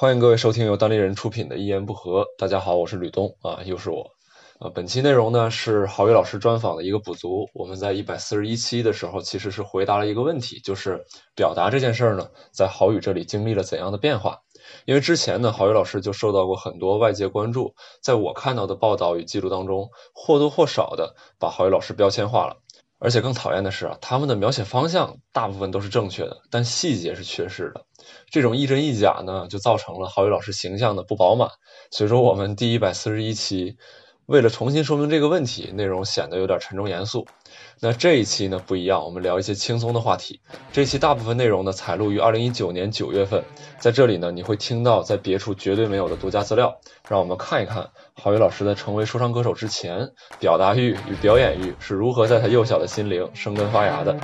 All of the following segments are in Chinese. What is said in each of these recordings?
欢迎各位收听由单立人出品的《一言不合》。大家好，我是吕东啊，又是我。呃，本期内容呢是郝宇老师专访的一个补足。我们在一百四十一期的时候，其实是回答了一个问题，就是表达这件事儿呢，在郝宇这里经历了怎样的变化？因为之前呢，郝宇老师就受到过很多外界关注，在我看到的报道与记录当中，或多或少的把郝宇老师标签化了。而且更讨厌的是啊，他们的描写方向大部分都是正确的，但细节是缺失的。这种亦真亦假呢，就造成了郝宇老师形象的不饱满。所以说，我们第一百四十一期为了重新说明这个问题，内容显得有点沉重严肃。那这一期呢不一样，我们聊一些轻松的话题。这期大部分内容呢采录于二零一九年九月份，在这里呢你会听到在别处绝对没有的独家资料。让我们看一看郝宇老师在成为说唱歌手之前，表达欲与表演欲是如何在他幼小的心灵生根发芽的。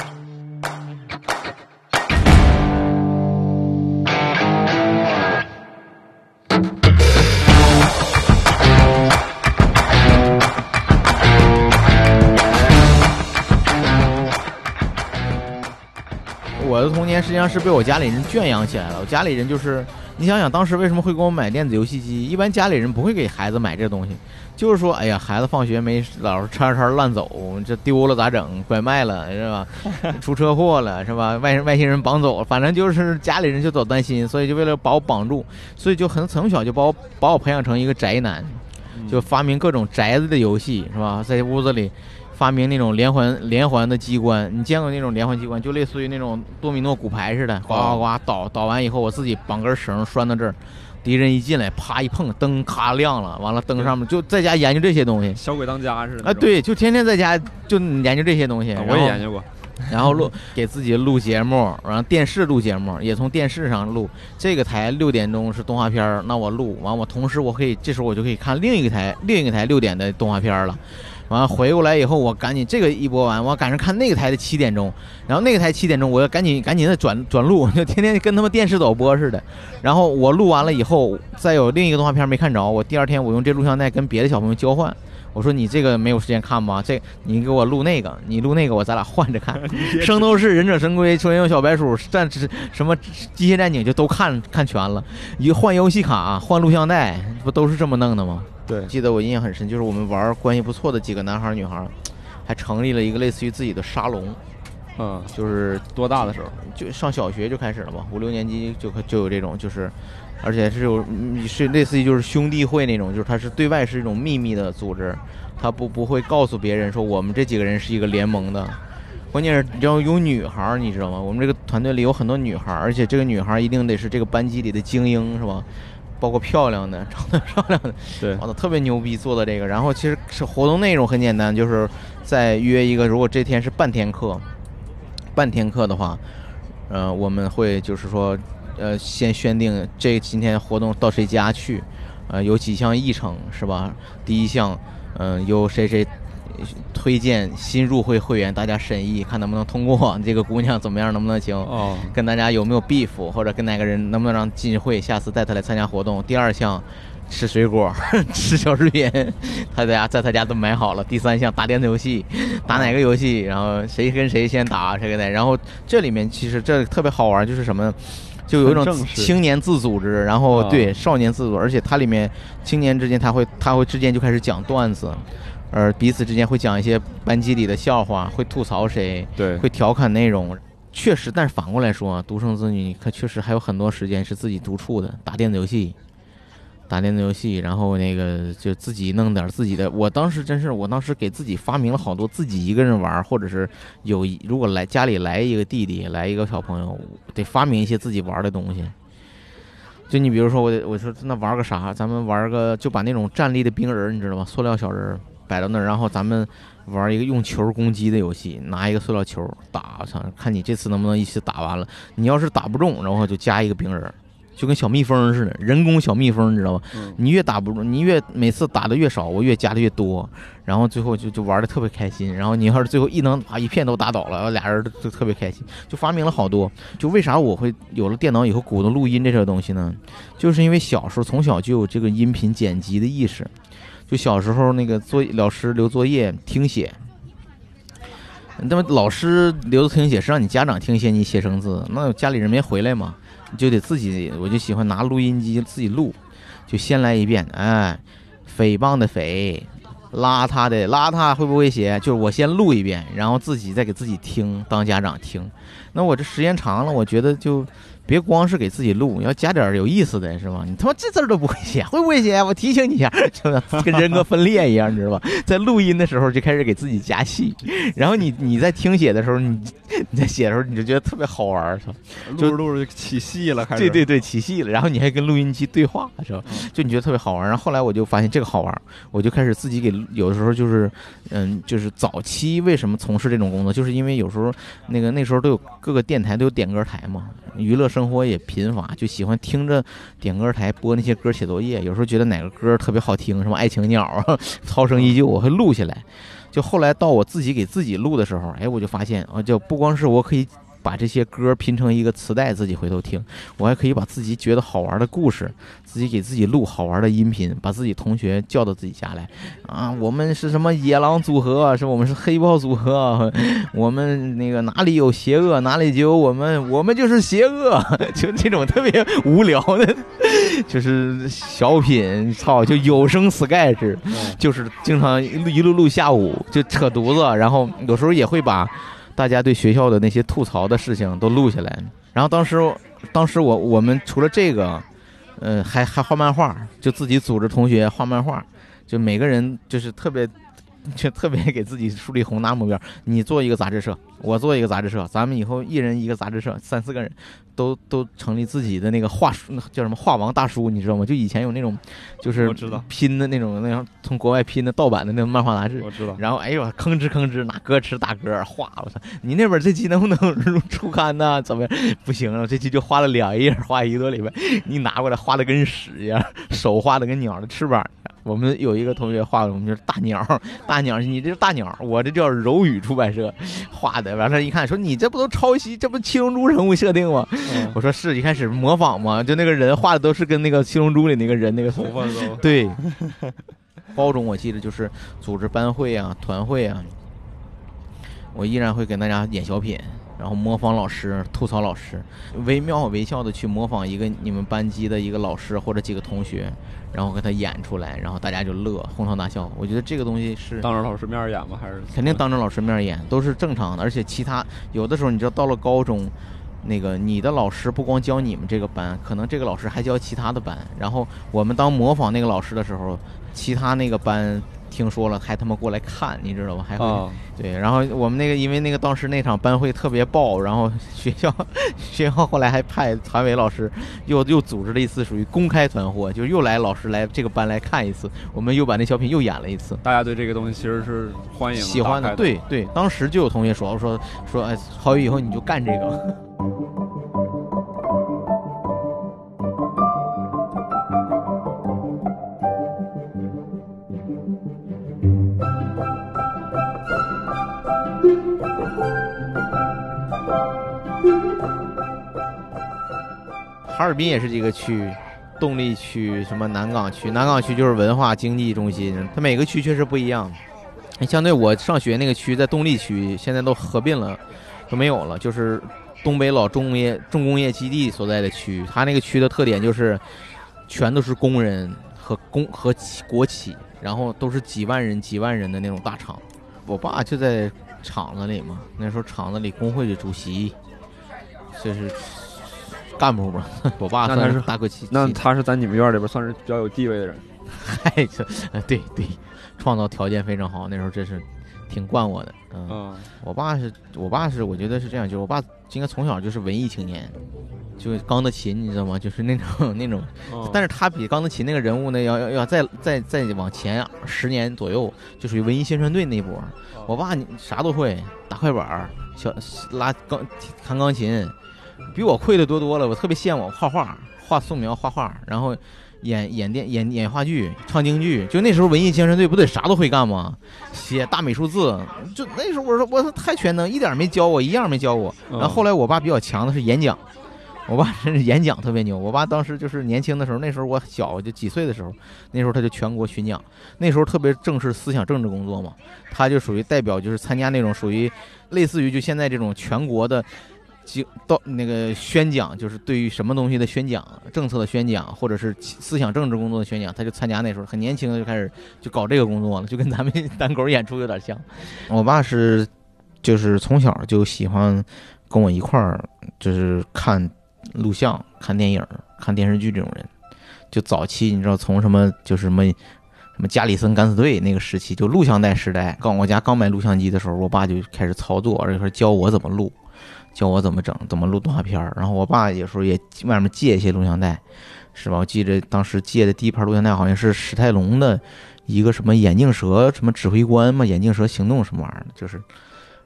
的童年实际上是被我家里人圈养起来了。我家里人就是，你想想当时为什么会给我买电子游戏机？一般家里人不会给孩子买这东西，就是说，哎呀，孩子放学没老是叉叉乱走，这丢了咋整？拐卖了是吧？出车祸了是吧？外外星人绑走，反正就是家里人就总担心，所以就为了把我绑住，所以就很从小就把我把我培养成一个宅男，就发明各种宅子的游戏是吧？在屋子里。发明那种连环连环的机关，你见过那种连环机关？就类似于那种多米诺骨牌似的，呱呱呱倒倒完以后，我自己绑根绳拴到这儿，敌人一进来，啪一碰，灯咔亮了，完了灯上面就在家研究这些东西，小鬼当家似的。啊，对，就天天在家就研究这些东西。我也研究过，然后录给自己录节目，然后电视录节目，也从电视上录。这个台六点钟是动画片那我录完，我同时我可以这时候我就可以看另一个台另一个台六点的动画片了。完了回过来以后，我赶紧这个一播完，我赶上看那个台的七点钟，然后那个台七点钟，我要赶紧赶紧的转转录，就天天跟他们电视导播似的。然后我录完了以后，再有另一个动画片没看着，我第二天我用这录像带跟别的小朋友交换。我说你这个没有时间看吗？这你给我录那个，你录那个，我咱俩换着看。圣斗士、忍者神龟、超人小白鼠、战士什么机械战警就都看看全了。一换游戏卡，换录像带，不都是这么弄的吗？对，记得我印象很深，就是我们玩关系不错的几个男孩女孩，还成立了一个类似于自己的沙龙。嗯，就是多大的时候？就上小学就开始了嘛，五六年级就就有这种，就是，而且是有是类似于就是兄弟会那种，就是它是对外是一种秘密的组织，它不不会告诉别人说我们这几个人是一个联盟的。关键是你要有女孩，你知道吗？我们这个团队里有很多女孩，而且这个女孩一定得是这个班级里的精英，是吧？包括漂亮的、长得漂亮的，对，哇，特别牛逼，做的这个。然后其实是活动内容很简单，就是再约一个，如果这天是半天课，半天课的话，呃，我们会就是说，呃，先宣定这今天活动到谁家去，呃，有几项议程是吧？第一项，嗯，由谁谁。推荐新入会会员，大家审议看能不能通过。这个姑娘怎么样，能不能行？哦，跟大家有没有 beef，或者跟哪个人能不能让进会，下次带她来参加活动。第二项，吃水果，吃小食品，他在家在他家都买好了。第三项，打电子游戏，打哪个游戏？然后谁跟谁先打，谁跟谁。然后这里面其实这特别好玩，就是什么，就有一种青年自组织，然后对少年自组，而且它里面青年之间他会他会之间就开始讲段子。而彼此之间会讲一些班级里的笑话，会吐槽谁，对，会调侃内容，确实。但是反过来说，独生子女他确实还有很多时间是自己独处的，打电子游戏，打电子游戏，然后那个就自己弄点自己的。我当时真是，我当时给自己发明了好多自己一个人玩，或者是有如果来家里来一个弟弟，来一个小朋友，得发明一些自己玩的东西。就你比如说，我我说那玩个啥？咱们玩个就把那种站立的冰人，你知道吗？塑料小人。摆到那儿，然后咱们玩一个用球攻击的游戏，拿一个塑料球打，操，看你这次能不能一起打完了。你要是打不中，然后就加一个冰人，就跟小蜜蜂似的，人工小蜜蜂，你知道吗？你越打不中，你越每次打的越少，我越加的越多，然后最后就就玩的特别开心。然后你要是最后一能把 一片都打倒了，俩人就特别开心，就发明了好多。就为啥我会有了电脑以后鼓捣录音这些东西呢？就是因为小时候从小就有这个音频剪辑的意识。就小时候那个作老师留作业听写，那么老师留的听写是让你家长听写，你写生字，那家里人没回来嘛？就得自己，我就喜欢拿录音机自己录，就先来一遍，哎，诽谤的诽，邋遢的邋遢，会不会写？就是我先录一遍，然后自己再给自己听，当家长听。那我这时间长了，我觉得就。别光是给自己录，要加点有意思的是吧？你他妈这字儿都不会写，会不会写？我提醒你一下，就跟 人格分裂一样，你知道吧？在录音的时候就开始给自己加戏，然后你你在听写的时候，你你在写的时候你就觉得特别好玩，是吧？录着录着就起戏了，开始对对对起戏了，然后你还跟录音机对话，是吧？就你觉得特别好玩。然后后来我就发现这个好玩，我就开始自己给有的时候就是嗯，就是早期为什么从事这种工作，就是因为有时候那个那时候都有各个电台都有点歌台嘛，娱乐。生活也贫乏，就喜欢听着点歌台播那些歌写作业。有时候觉得哪个歌特别好听，什么《爱情鸟》啊，《涛声依旧》，我会录下来。就后来到我自己给自己录的时候，哎，我就发现啊，就不光是我可以。把这些歌拼成一个磁带，自己回头听。我还可以把自己觉得好玩的故事，自己给自己录好玩的音频，把自己同学叫到自己家来。啊，我们是什么野狼组合？是我们是黑豹组合。我们那个哪里有邪恶，哪里就有我们，我们就是邪恶。就这种特别无聊的，就是小品，操，就有声 sketch，就是经常一路录下午就扯犊子，然后有时候也会把。大家对学校的那些吐槽的事情都录下来，然后当时，当时我我们除了这个，呃，还还画漫画，就自己组织同学画漫画，就每个人就是特别。就特别给自己树立宏大目标，你做一个杂志社，我做一个杂志社，咱们以后一人一个杂志社，三四个人，都都成立自己的那个画书，叫什么画王大叔，你知道吗？就以前有那种，就是拼的那种，那样从国外拼的盗版的那种漫画杂志，我知道。然后哎呦，吭哧吭哧拿歌词打歌画，我操！你那本这期能不能 出刊呢？怎么不行了？这期就画了两页，画一个多礼拜，你拿过来画的跟屎一样，手画的跟鸟的翅膀。我们有一个同学画的，我们就是大鸟，大鸟，你这是大鸟，我这叫柔宇出版社 画的。完了，一看说你这不都抄袭，这不七龙珠人物设定吗？我说是一开始模仿嘛，就那个人画的都是跟那个七龙珠里那个人那个头发都 对。高中我记得就是组织班会啊、团会啊，我依然会给大家演小品。然后模仿老师，吐槽老师，惟妙惟肖的去模仿一个你们班级的一个老师或者几个同学，然后给他演出来，然后大家就乐，哄堂大笑。我觉得这个东西是当着老师面演吗？还是肯定当着老师面演，都是正常的。而且其他有的时候，你知道到了高中，那个你的老师不光教你们这个班，可能这个老师还教其他的班。然后我们当模仿那个老师的时候，其他那个班。听说了，还他妈过来看，你知道吧？还会对，然后我们那个，因为那个当时那场班会特别爆，然后学校学校后来还派团委老师又又组织了一次属于公开团伙，就又来老师来这个班来看一次，我们又把那小品又演了一次。大家对这个东西其实是欢迎喜欢的，对对，当时就有同学说说说，哎，郝宇以后你就干这个。哈尔滨也是这个区，动力区什么南岗区，南岗区就是文化经济中心，它每个区确实不一样。相对我上学那个区在动力区，现在都合并了，都没有了，就是东北老重工业重工业基地所在的区。它那个区的特点就是，全都是工人和工和国企，然后都是几万人几万人的那种大厂。我爸就在厂子里嘛，那时候厂子里工会的主席，就是。干部吧，我爸那他是大哥级，那他是在你们院里边算是比较有地位的人。嗨，这对对，创造条件非常好，那时候真是挺惯我的。嗯，我爸是我爸是，我觉得是这样，就是我爸应该从小就是文艺青年，就钢的琴，你知道吗？就是那种 那种，但是他比钢的琴那个人物呢，要要要再再再往前十年左右，就属于文艺宣传队那波。我爸啥都会，打快板，小拉钢弹钢琴。比我会的多多了，我特别羡慕画画、画素描、画画，然后演演电、演演话剧、唱京剧。就那时候文艺宣传队不得啥都会干吗？写大美术字，就那时候我说我说太全能，一点没教我，一样没教我。然后后来我爸比较强的是演讲，我爸真是演讲特别牛。我爸当时就是年轻的时候，那时候我小就几岁的时候，那时候他就全国巡讲，那时候特别正式思想政治工作嘛，他就属于代表，就是参加那种属于类似于就现在这种全国的。经到那个宣讲，就是对于什么东西的宣讲、政策的宣讲，或者是思想政治工作的宣讲，他就参加那时候很年轻的就开始就搞这个工作了，就跟咱们 单口演出有点像。我爸是就是从小就喜欢跟我一块儿就是看录像、看电影、看电视剧这种人。就早期你知道从什么就是什么什么加里森敢死队那个时期，就录像带时代，刚我家刚买录像机的时候，我爸就开始操作，而且说教我怎么录。教我怎么整，怎么录动画片儿。然后我爸有时候也外面借一些录像带，是吧？我记得当时借的第一盘录像带好像是史泰龙的一个什么眼镜蛇什么指挥官嘛，眼镜蛇行动什么玩意儿，就是。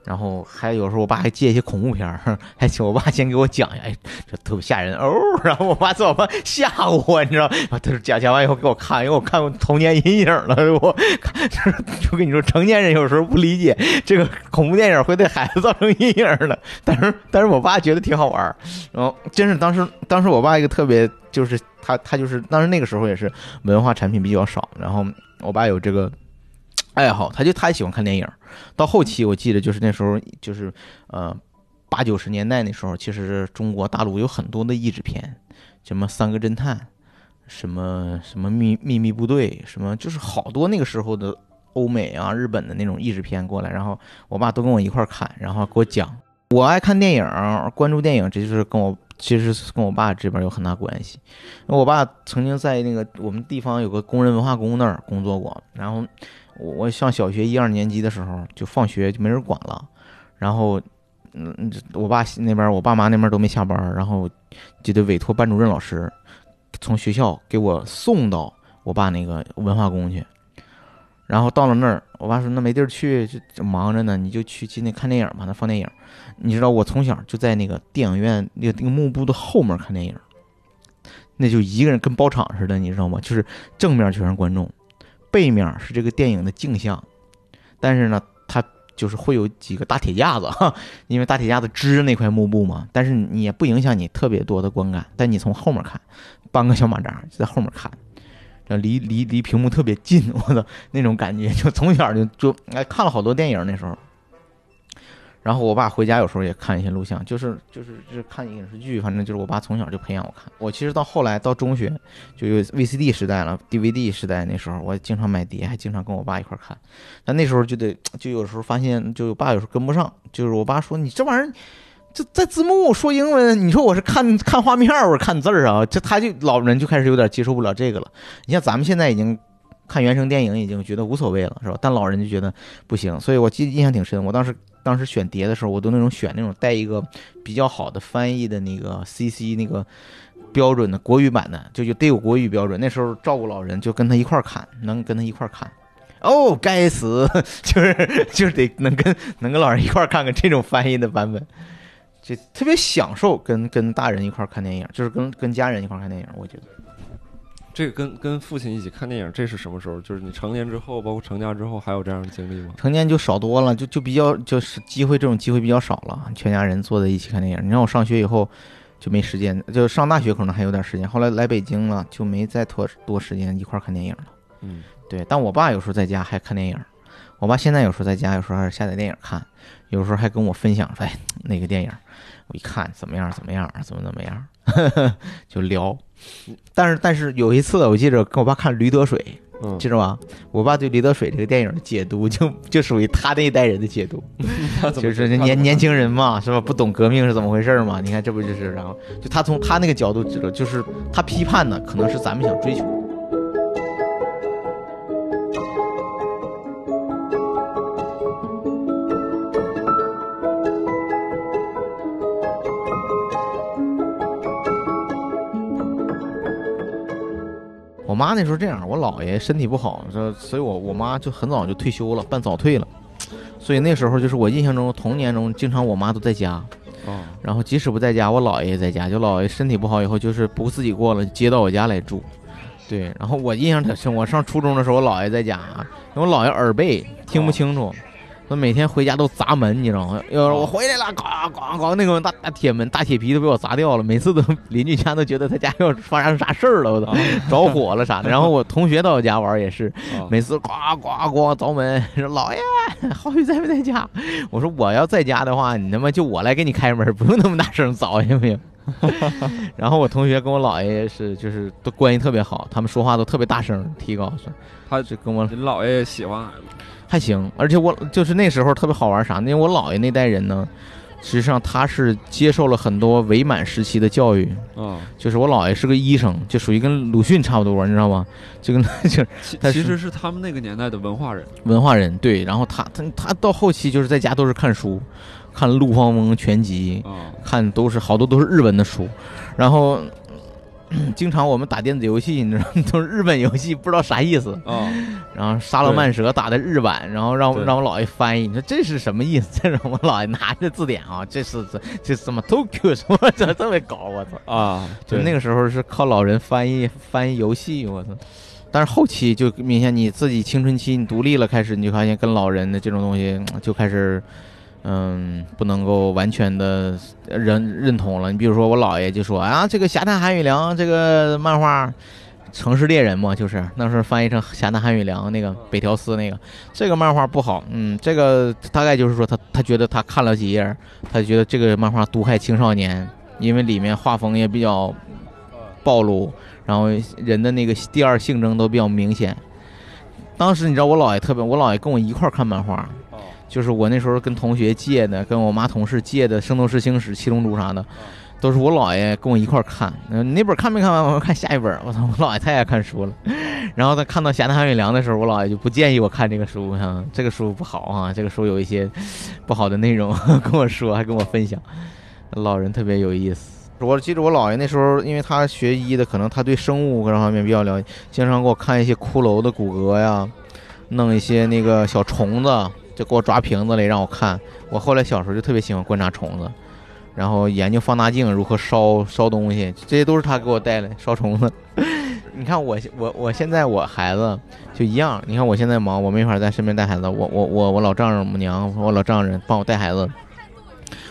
然后还有时候我爸还借一些恐怖片儿，还请我爸先给我讲一下，哎，这特别吓人哦。然后我爸在我旁吓唬我，你知道？他说讲讲完以后给我看，因为我看过童年阴影了。我就跟你说，成年人有时候不理解这个恐怖电影会对孩子造成阴影的，但是但是我爸觉得挺好玩儿。然后真是当时当时我爸一个特别就是他他就是当时那个时候也是文化产品比较少，然后我爸有这个。爱好，他就他喜欢看电影。到后期，我记得就是那时候，就是呃八九十年代那时候，其实中国大陆有很多的译制片，什么《三个侦探》，什么什么秘秘密部队，什么就是好多那个时候的欧美啊、日本的那种译制片过来，然后我爸都跟我一块看，然后给我讲。我爱看电影，关注电影，这就是跟我其实跟我爸这边有很大关系。我爸曾经在那个我们地方有个工人文化宫那儿工作过，然后。我上小学一二年级的时候，就放学就没人管了，然后，嗯，我爸那边，我爸妈那边都没下班，然后就得委托班主任老师从学校给我送到我爸那个文化宫去。然后到了那儿，我爸说那没地儿去，就忙着呢，你就去进那看电影吧，那放电影。你知道我从小就在那个电影院那个那个幕布的后面看电影，那就一个人跟包场似的，你知道吗？就是正面全是观众。背面是这个电影的镜像，但是呢，它就是会有几个大铁架子，哈，因为大铁架子支着那块幕布嘛。但是你也不影响你特别多的观感。但你从后面看，搬个小马扎就在后面看，离离离屏幕特别近，我操，那种感觉就从小就就哎看了好多电影那时候。然后我爸回家有时候也看一些录像，就是就是就是看影视剧，反正就是我爸从小就培养我看。我其实到后来到中学就有 VCD 时代了，DVD 时代那时候我经常买碟，还经常跟我爸一块看。但那时候就得就有时候发现，就我爸有时候跟不上，就是我爸说你这玩意儿就在字幕说英文，你说我是看看画面，我是看字儿啊？这他就老人就开始有点接受不了这个了。你像咱们现在已经看原声电影已经觉得无所谓了，是吧？但老人就觉得不行，所以我记印象挺深。我当时。当时选碟的时候，我都那种选那种带一个比较好的翻译的那个 CC 那个标准的国语版的，就就得有国语标准。那时候照顾老人，就跟他一块看，能跟他一块看。哦，该死，就是就是得能跟能跟老人一块看看这种翻译的版本，就特别享受跟跟大人一块看电影，就是跟跟家人一块看电影，我觉得。这个跟跟父亲一起看电影，这是什么时候？就是你成年之后，包括成家之后，还有这样的经历吗？成年就少多了，就就比较就是机会，这种机会比较少了。全家人坐在一起看电影，你让我上学以后就没时间，就上大学可能还有点时间。后来来北京了，就没再拖多时间一块看电影了。嗯，对。但我爸有时候在家还看电影，我爸现在有时候在家，有时候还是下载电影看，有时候还跟我分享说：“哎，那个电影，我一看怎么样？怎么样？怎么怎么样？” 就聊。但是但是有一次，我记着跟我爸看《驴得水》，记着吧？我爸对《驴得水》这个电影的解读，就就属于他那一代人的解读，就是年年轻人嘛，是吧？不懂革命是怎么回事嘛？你看这不就是？然后就他从他那个角度指的，就是他批判的可能是咱们想追求。妈那时候这样，我姥爷身体不好，这所以，我我妈就很早就退休了，办早退了。所以那时候就是我印象中童年中，经常我妈都在家。哦。然后即使不在家，我姥爷也在家。就姥爷身体不好以后，就是不自己过了，接到我家来住。对。然后我印象特深，我上初中的时候，我姥爷在家，我姥爷耳背，听不清楚。他每天回家都砸门，你知道吗？要是我回来了，咣咣咣，那个大大铁门、大铁皮都被我砸掉了。每次都邻居家都觉得他家要发生啥事儿了，我操，着火了啥的。然后我同学到我家玩也是，啊每次呱呱呱凿门，说老爷浩宇在不在家？我说我要在家的话，你他妈就我来给你开门，不用那么大声凿，行不行？然后我同学跟我姥爷是就是都关系特别好，他们说话都特别大声，提高声。他就跟我你姥爷也喜欢孩子还行，而且我就是那时候特别好玩啥呢？因为我姥爷那代人呢，实际上他是接受了很多伪满时期的教育，啊。就是我姥爷是个医生，就属于跟鲁迅差不多，你知道吗？就跟 就其他是其实是他们那个年代的文化人文化人对，然后他他他到后期就是在家都是看书，看陆放翁全集，啊看都是好多都是日文的书，然后。嗯经常我们打电子游戏，你知道，都是日本游戏，不知道啥意思。啊然后沙罗曼蛇打的日版，然后让对让我姥爷翻译，你说这是什么意思？这让我姥爷拿着字典啊，这是这这什么 Tokyo 什么 这这么搞，我操！啊！就那个时候是靠老人翻译翻译游戏，我操！但是后期就明显你自己青春期你独立了，开始你就发现跟老人的这种东西嗯就开始，嗯，不能够完全的认认同了。你比如说我姥爷就说啊，这个《侠探韩雨良》这个漫画。城市猎人嘛，就是那时候翻译成《侠探韩雨良》那个北条司那个，这个漫画不好，嗯，这个大概就是说他他觉得他看了几页，他觉得这个漫画毒害青少年，因为里面画风也比较暴露，然后人的那个第二性征都比较明显。当时你知道我姥爷特别，我姥爷跟我一块儿看漫画，就是我那时候跟同学借的，跟我妈同事借的《圣斗士星矢》《七龙珠》啥的，都是我姥爷跟我一块儿看。那本看没看完？我看下一本。我操，我姥爷太爱看书了。然后他看到《侠探韩雨良》的时候，我姥爷就不建议我看这个书，哈，这个书不好啊，这个书有一些不好的内容，跟我说，还跟我分享。老人特别有意思。我记得我姥爷那时候，因为他学医的，可能他对生物各方面比较了解，经常给我看一些骷髅的骨骼呀，弄一些那个小虫子，就给我抓瓶子里让我看。我后来小时候就特别喜欢观察虫子，然后研究放大镜如何烧烧东西，这些都是他给我带来烧虫子。你看我我我现在我孩子就一样，你看我现在忙，我没法在身边带孩子，我我我我老丈人母娘，我老丈人帮我带孩子，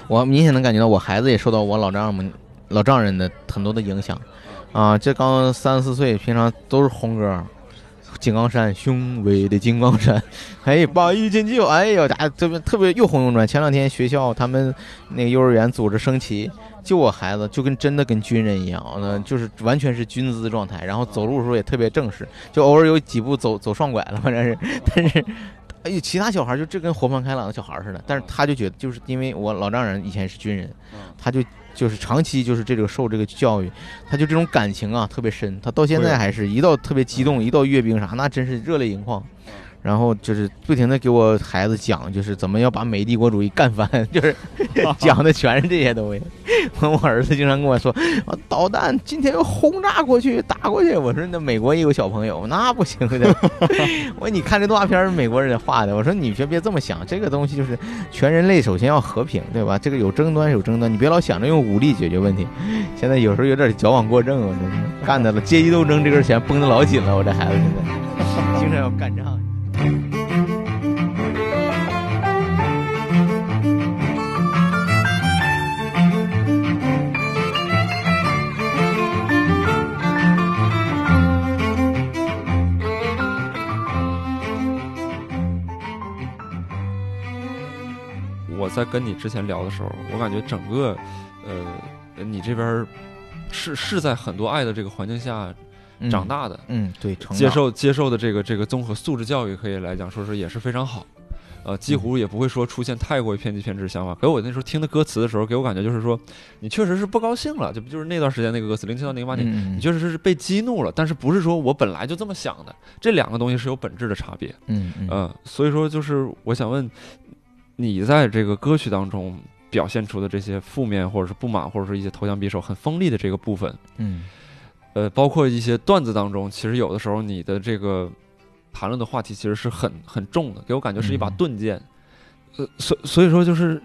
我明显能感觉到我孩子也受到我老丈人母老丈人的很多的影响，啊，这刚三四岁，平常都是红歌，金刚山，雄伟的井冈山，哎，八一进九，哎呦，家特别特别又红又专。前两天学校他们那个幼儿园组织升旗，就我孩子就跟真的跟军人一样，那，就是完全是军姿状态，然后走路的时候也特别正式，就偶尔有几步走走双拐了，反正是，但是。哎呦，其他小孩就这跟活泼开朗的小孩似的，但是他就觉得，就是因为我老丈人以前是军人，他就就是长期就是这个受这个教育，他就这种感情啊特别深，他到现在还是一到特别激动，一到阅兵啥，那真是热泪盈眶。然后就是不停的给我孩子讲，就是怎么要把美帝国主义干翻，就是 讲的全是这些东西。我儿子经常跟我说，啊导弹今天要轰炸过去，打过去。我说那美国也有小朋友，那不行的。我说你看这动画片是美国人画的，我说你别别这么想，这个东西就是全人类首先要和平，对吧？这个有争端有争端，你别老想着用武力解决问题。现在有时候有点矫枉过正，我真是干的了，阶级斗争这根弦绷得老紧了，我这孩子现在经常要干仗。我在跟你之前聊的时候，我感觉整个，呃，你这边是是在很多爱的这个环境下长大的，嗯，对，成接受接受的这个这个综合素质教育，可以来讲说是也是非常好。呃，几乎也不会说出现太过于偏激偏执的想法。给我那时候听的歌词的时候，给我感觉就是说，你确实是不高兴了，就就是那段时间那个歌词，零七到零八年，嗯你确实是被激怒了，但是不是说我本来就这么想的，这两个东西是有本质的差别。嗯嗯嗯，所以说就是我想问，你在这个歌曲当中表现出的这些负面或者是不满或者是一些投降匕首很锋利的这个部分，嗯呃，包括一些段子当中，其实有的时候你的这个谈论的话题其实是很很重的，给我感觉是一把嗯钝剑。呃，所所以说就是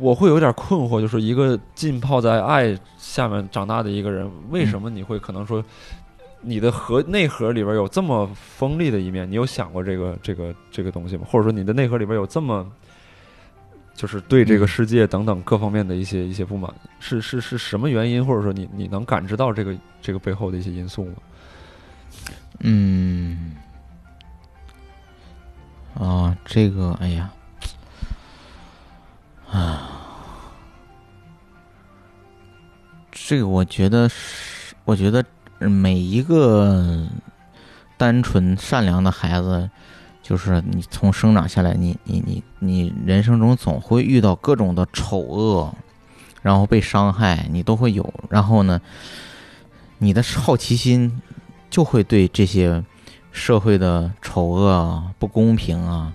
我会有点困惑，就是一个浸泡在爱下面长大的一个人，为什么你会可能说你的核内核里边有这么锋利的一面，你有想过这个这个这个东西吗？或者说你的内核里边有这么就是对这个世界等等各方面的一些一些不满，是是是什么原因？或者说你你能感知到这个这个背后的一些因素吗？嗯，啊，这个，哎呀，啊，这个我觉得是，我觉得每一个单纯善良的孩子，就是你从生长下来，你你你你人生中总会遇到各种的丑恶，然后被伤害，你都会有。然后呢，你的好奇心就会对这些社会的丑恶啊、不公平啊，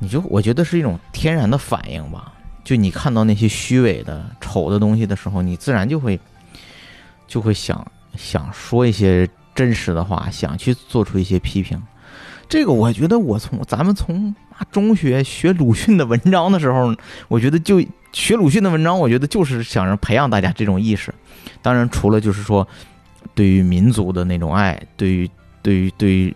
你就我觉得是一种天然的反应吧。就你看到那些虚伪的、丑的东西的时候，你自然就会就会想想说一些真实的话，想去做出一些批评。这个我觉得，我从咱们从中学学鲁迅的文章的时候，我觉得就学鲁迅的文章，我觉得就是想让培养大家这种意识。当然，除了就是说对于民族的那种爱，对于对于对于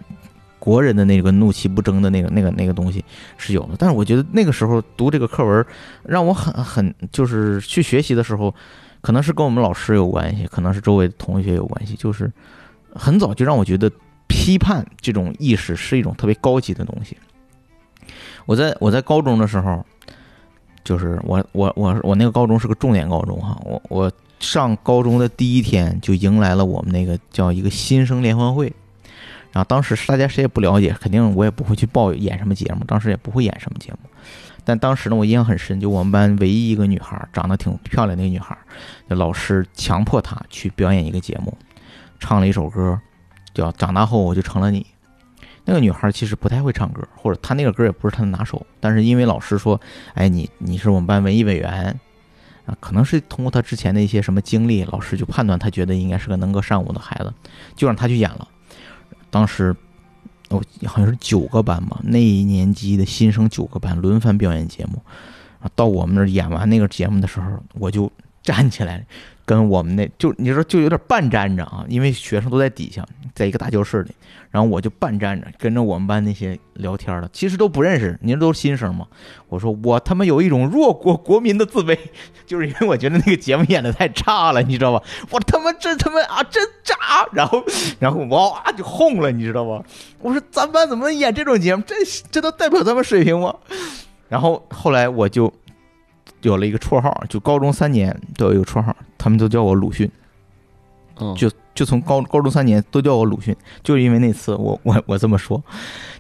国人的那个怒其不争的那个那个那个东西是有的。但是我觉得那个时候读这个课文，让我很很就是去学习的时候，可能是跟我们老师有关系，可能是周围的同学有关系，就是很早就让我觉得批判这种意识是一种特别高级的东西。我在我在高中的时候，就是我我我我那个高中是个重点高中哈，我我上高中的第一天就迎来了我们那个叫一个新生联欢会，然后当时大家谁也不了解，肯定我也不会去报演什么节目，当时也不会演什么节目，但当时呢我印象很深，就我们班唯一一个女孩，长得挺漂亮的一个女孩，老师强迫她去表演一个节目，唱了一首歌，叫《长大后我就成了你》。那个女孩其实不太会唱歌，或者她那个歌也不是她的拿手，但是因为老师说，哎，你你是我们班文艺委员，啊，可能是通过她之前的一些什么经历，老师就判断她觉得应该是个能歌善舞的孩子，就让她去演了。当时我好像是九个班吧，那一年级的新生九个班轮番表演节目，啊，到我们那儿演完那个节目的时候，我就站起来，跟我们那就你说就有点半站着啊，因为学生都在底下，在一个大教室里，然后我就半站着跟着我们班那些聊天的，其实都不认识，您都是新生嘛。我说我他妈有一种弱国国民的自卑，就是因为我觉得那个节目演的太差了，你知道吧？我他妈这他妈啊真渣，然后然后我哇就哄了，你知道吧？我说咱班怎么能演这种节目？这这都代表咱们水平吗？然后后来我就有了一个绰号，就高中三年都有一个绰号，他们都叫我鲁迅。嗯，就就从高高中三年都叫我鲁迅，就是因为那次我我我这么说。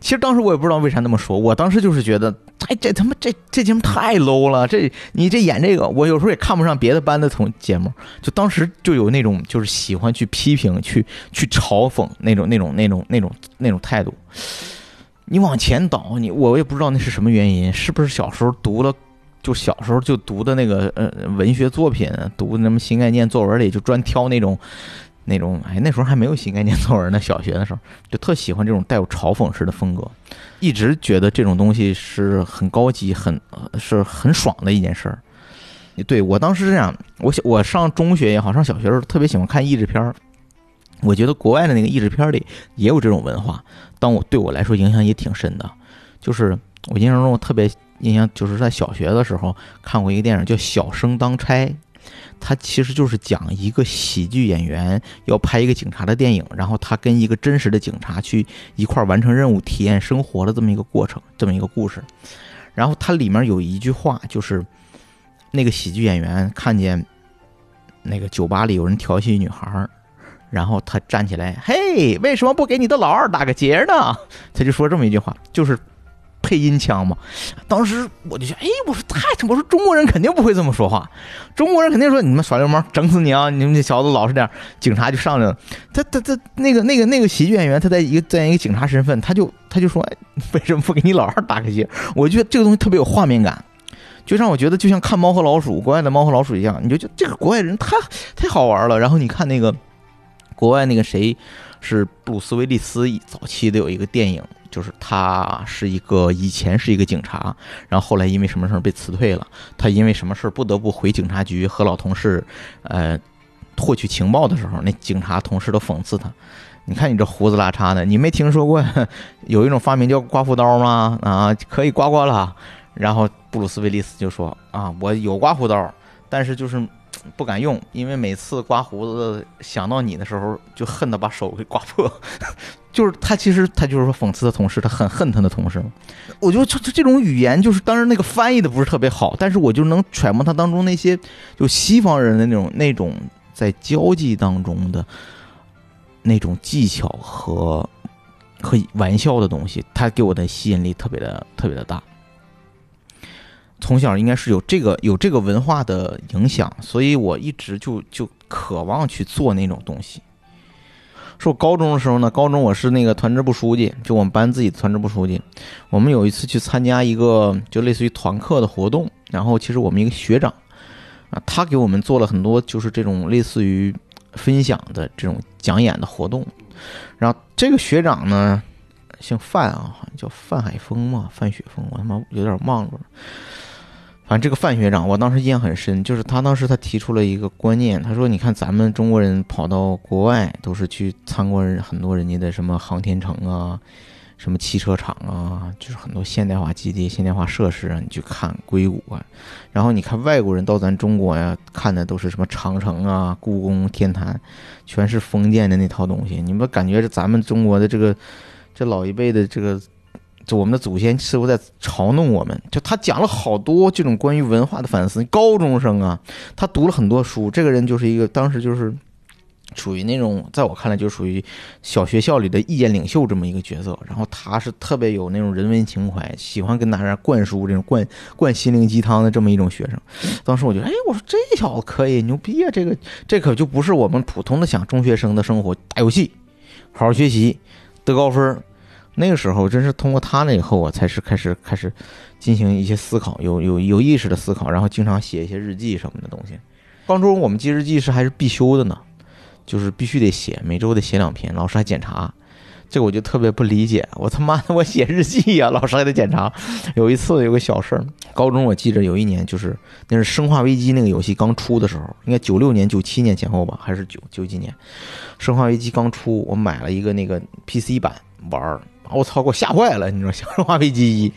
其实当时我也不知道为啥那么说，我当时就是觉得，哎，这他妈这这节目太 low 了，这你这演这个，我有时候也看不上别的班的同节目，就当时就有那种就是喜欢去批评、去去嘲讽那种那种那种那种那种态度。你往前倒，你我也不知道那是什么原因，是不是小时候读了？就小时候就读的那个呃文学作品，读什么新概念作文里就专挑那种那种，哎，那时候还没有新概念作文呢，小学的时候就特喜欢这种带有嘲讽式的风格，一直觉得这种东西是很高级、很是很爽的一件事儿。对我当时这样，我小我上中学也好，上小学的时候特别喜欢看译制片儿，我觉得国外的那个译制片里也有这种文化，当我对我来说影响也挺深的，就是我印象中特别。印象就是在小学的时候看过一个电影叫《小生当差》，它其实就是讲一个喜剧演员要拍一个警察的电影，然后他跟一个真实的警察去一块儿完成任务、体验生活的这么一个过程，这么一个故事。然后它里面有一句话，就是那个喜剧演员看见那个酒吧里有人调戏女孩儿，然后他站起来，嘿，为什么不给你的老二打个结呢？他就说这么一句话，就是。配音腔嘛，当时我就觉得，哎，我说太，我说中国人肯定不会这么说话，中国人肯定说你们耍流氓，整死你啊！你们这小子老实点。警察就上来了，他他他那个那个那个喜剧演员，他在一个在一个警察身份，他就他就说，为什么不给你老二打个结？我觉得这个东西特别有画面感，就让我觉得就像看猫和老鼠，国外的猫和老鼠一样，你就觉得这个国外人太太好玩了。然后你看那个国外那个谁是布鲁斯威利斯早期的有一个电影。就是他是一个以前是一个警察，然后后来因为什么事儿被辞退了。他因为什么事儿不得不回警察局和老同事，呃，获取情报的时候，那警察同事都讽刺他：“你看你这胡子拉碴的，你没听说过 有一种发明叫刮胡刀吗？啊，可以刮刮了。”然后布鲁斯威利斯就说：“啊，我有刮胡刀，但是就是不敢用，因为每次刮胡子想到你的时候，就恨得把手给刮破。就是他其实他就是说讽刺的同事，他很恨他的同事。我觉得这这这种语言，就是当然那个翻译的不是特别好，但是我就能揣摩他当中那些就西方人的那种那种在交际当中的那种技巧和和玩笑的东西，他给我的吸引力特别的特别的大。从小应该是有这个有这个文化的影响，所以我一直就就渴望去做那种东西。说高中的时候呢，高中我是那个团支部书记，就我们班自己的团支部书记。我们有一次去参加一个就类似于团课的活动，然后其实我们一个学长啊，他给我们做了很多就是这种类似于分享的这种讲演的活动。然后这个学长呢，姓范啊，好像叫范海峰嘛，范雪峰，我他妈有点忘了。反正这个范学长，我当时印象很深，就是他当时他提出了一个观念，他说：“你看咱们中国人跑到国外，都是去参观很多人家的什么航天城啊，什么汽车厂啊，就是很多现代化基地、现代化设施啊，你去看硅谷啊。然后你看外国人到咱中国呀，看的都是什么长城啊、故宫、天坛，全是封建的那套东西。你们感觉这咱们中国的这个这老一辈的这个。”就我们的祖先似乎在嘲弄我们，就他讲了好多这种关于文化的反思。高中生啊，他读了很多书。这个人就是一个当时就是属于那种，在我看来就属于小学校里的意见领袖这么一个角色。然后他是特别有那种人文情怀，喜欢跟大家灌输这种灌灌心灵鸡汤的这么一种学生。当时我觉得，哎，我说这小子可以牛逼啊！这个这可就不是我们普通的想中学生的生活，打游戏，好好学习，得高分。那个时候，真是通过他那以后，我才是开始开始进行一些思考，有有有意识的思考，然后经常写一些日记什么的东西。高中我们记日记是还是必修的呢，就是必须得写，每周得写两篇，老师还检查。这个我就特别不理解，我他妈的我写日记呀，老师还得检查。有一次有个小事儿，高中我记着有一年就是那是《生化危机》那个游戏刚出的时候，应该九六年、九七年前后吧，还是九九几年，《生化危机》刚出，我买了一个那个 PC 版玩儿。我操！给我吓坏了，你知道《生化危机一》，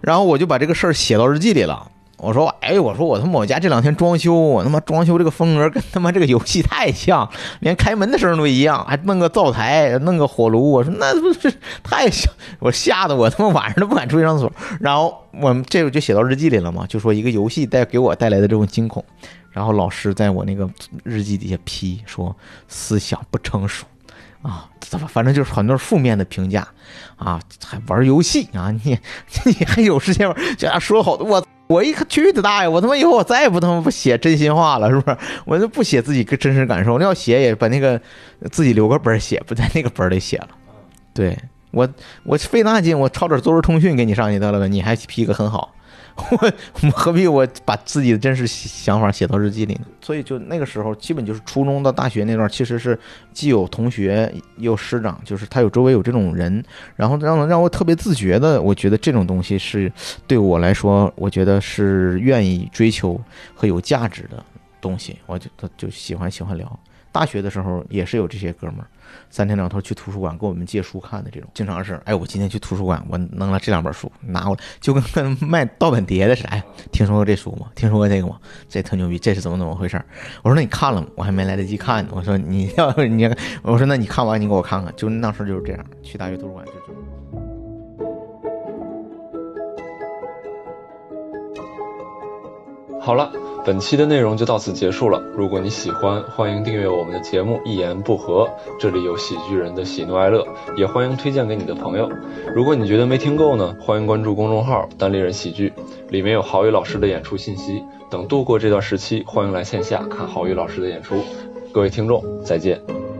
然后我就把这个事儿写到日记里了。我说：“哎，我说我他妈我家这两天装修，我他妈装修这个风格跟他妈这个游戏太像，连开门的声都一样，还弄个灶台，弄个火炉。我说那不是太像？我吓得我他妈晚上都不敢出去上厕所。然后我们这个就写到日记里了嘛，就说一个游戏带给我带来的这种惊恐。然后老师在我那个日记底下批说思想不成熟。”啊，怎么反正就是很多负面的评价，啊，还玩游戏啊，你 你还有时间玩？这样说好多，我我一看去的大爷，我他妈以后我再也不他妈不写真心话了，是不是？我就不写自己个真实感受，那要写也把那个自己留个本写，不在那个本里写了。对我我费那劲，我抄点作文通讯给你上去得了呗，你还批个很好。我 何必我把自己的真实想法写到日记里呢？所以就那个时候，基本就是初中到大学那段，其实是既有同学，也有师长，就是他有周围有这种人，然后让让我特别自觉的，我觉得这种东西是对我来说，我觉得是愿意追求和有价值的东西，我就就喜欢喜欢聊。大学的时候也是有这些哥们儿。三天两头去图书馆给我们借书看的这种，经常是，哎，我今天去图书馆，我弄了这两本书拿过来，就跟跟卖盗版碟的似的。哎，听说过这书吗？听说过这个吗？这特牛逼，这是怎么怎么回事？我说那你看了吗？我还没来得及看呢。我说你要 你，我说那你看完你给我看看。就那时候就是这样，去大学图书馆就这么。好了，本期的内容就到此结束了。如果你喜欢，欢迎订阅我们的节目《一言不合》，这里有喜剧人的喜怒哀乐，也欢迎推荐给你的朋友。如果你觉得没听够呢，欢迎关注公众号“单立人喜剧”，里面有郝宇老师的演出信息。等度过这段时期，欢迎来线下看郝宇老师的演出。各位听众，再见。